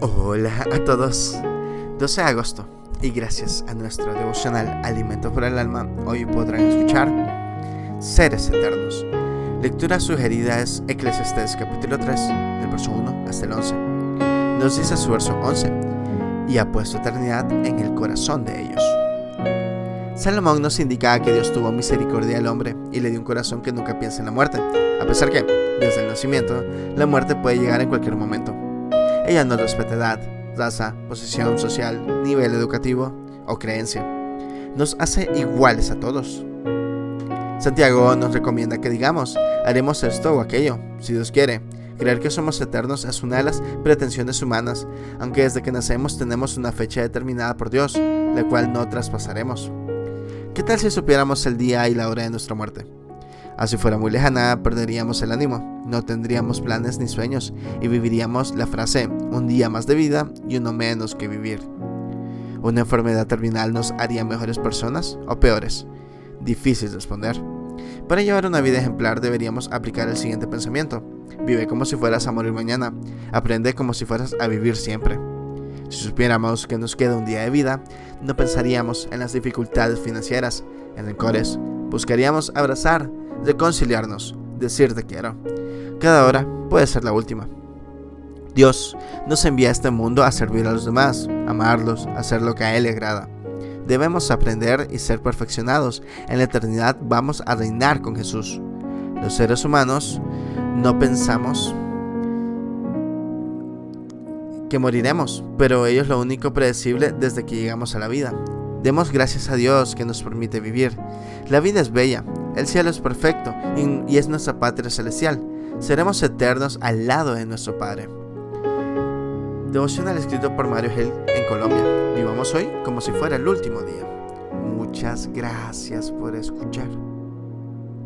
Hola a todos. 12 de agosto y gracias a nuestro devocional Alimento para el Alma, hoy podrán escuchar Seres Eternos. Lectura sugerida es Eclesiastes capítulo 3, del verso 1 hasta el 11. Nos dice su verso 11, y ha puesto eternidad en el corazón de ellos. Salomón nos indica que Dios tuvo misericordia al hombre y le dio un corazón que nunca piensa en la muerte, a pesar que, desde el nacimiento, la muerte puede llegar en cualquier momento. Ella no respeta edad, raza, posición social, nivel educativo o creencia. Nos hace iguales a todos. Santiago nos recomienda que digamos, haremos esto o aquello, si Dios quiere. Creer que somos eternos es una de las pretensiones humanas, aunque desde que nacemos tenemos una fecha determinada por Dios, la cual no traspasaremos. ¿Qué tal si supiéramos el día y la hora de nuestra muerte? Así fuera muy lejana, perderíamos el ánimo, no tendríamos planes ni sueños y viviríamos la frase un día más de vida y uno menos que vivir. ¿Una enfermedad terminal nos haría mejores personas o peores? Difícil responder. Para llevar una vida ejemplar deberíamos aplicar el siguiente pensamiento. Vive como si fueras a morir mañana. Aprende como si fueras a vivir siempre. Si supiéramos que nos queda un día de vida, no pensaríamos en las dificultades financieras, en rencores. Buscaríamos abrazar, reconciliarnos, decir te quiero. Cada hora puede ser la última. Dios nos envía a este mundo a servir a los demás, amarlos, hacer lo que a Él le agrada. Debemos aprender y ser perfeccionados. En la eternidad vamos a reinar con Jesús. Los seres humanos no pensamos que moriremos, pero ello es lo único predecible desde que llegamos a la vida. Demos gracias a Dios que nos permite vivir. La vida es bella, el cielo es perfecto y es nuestra patria celestial. Seremos eternos al lado de nuestro Padre. Devocional escrito por Mario Gil en Colombia. Vivamos hoy como si fuera el último día. Muchas gracias por escuchar.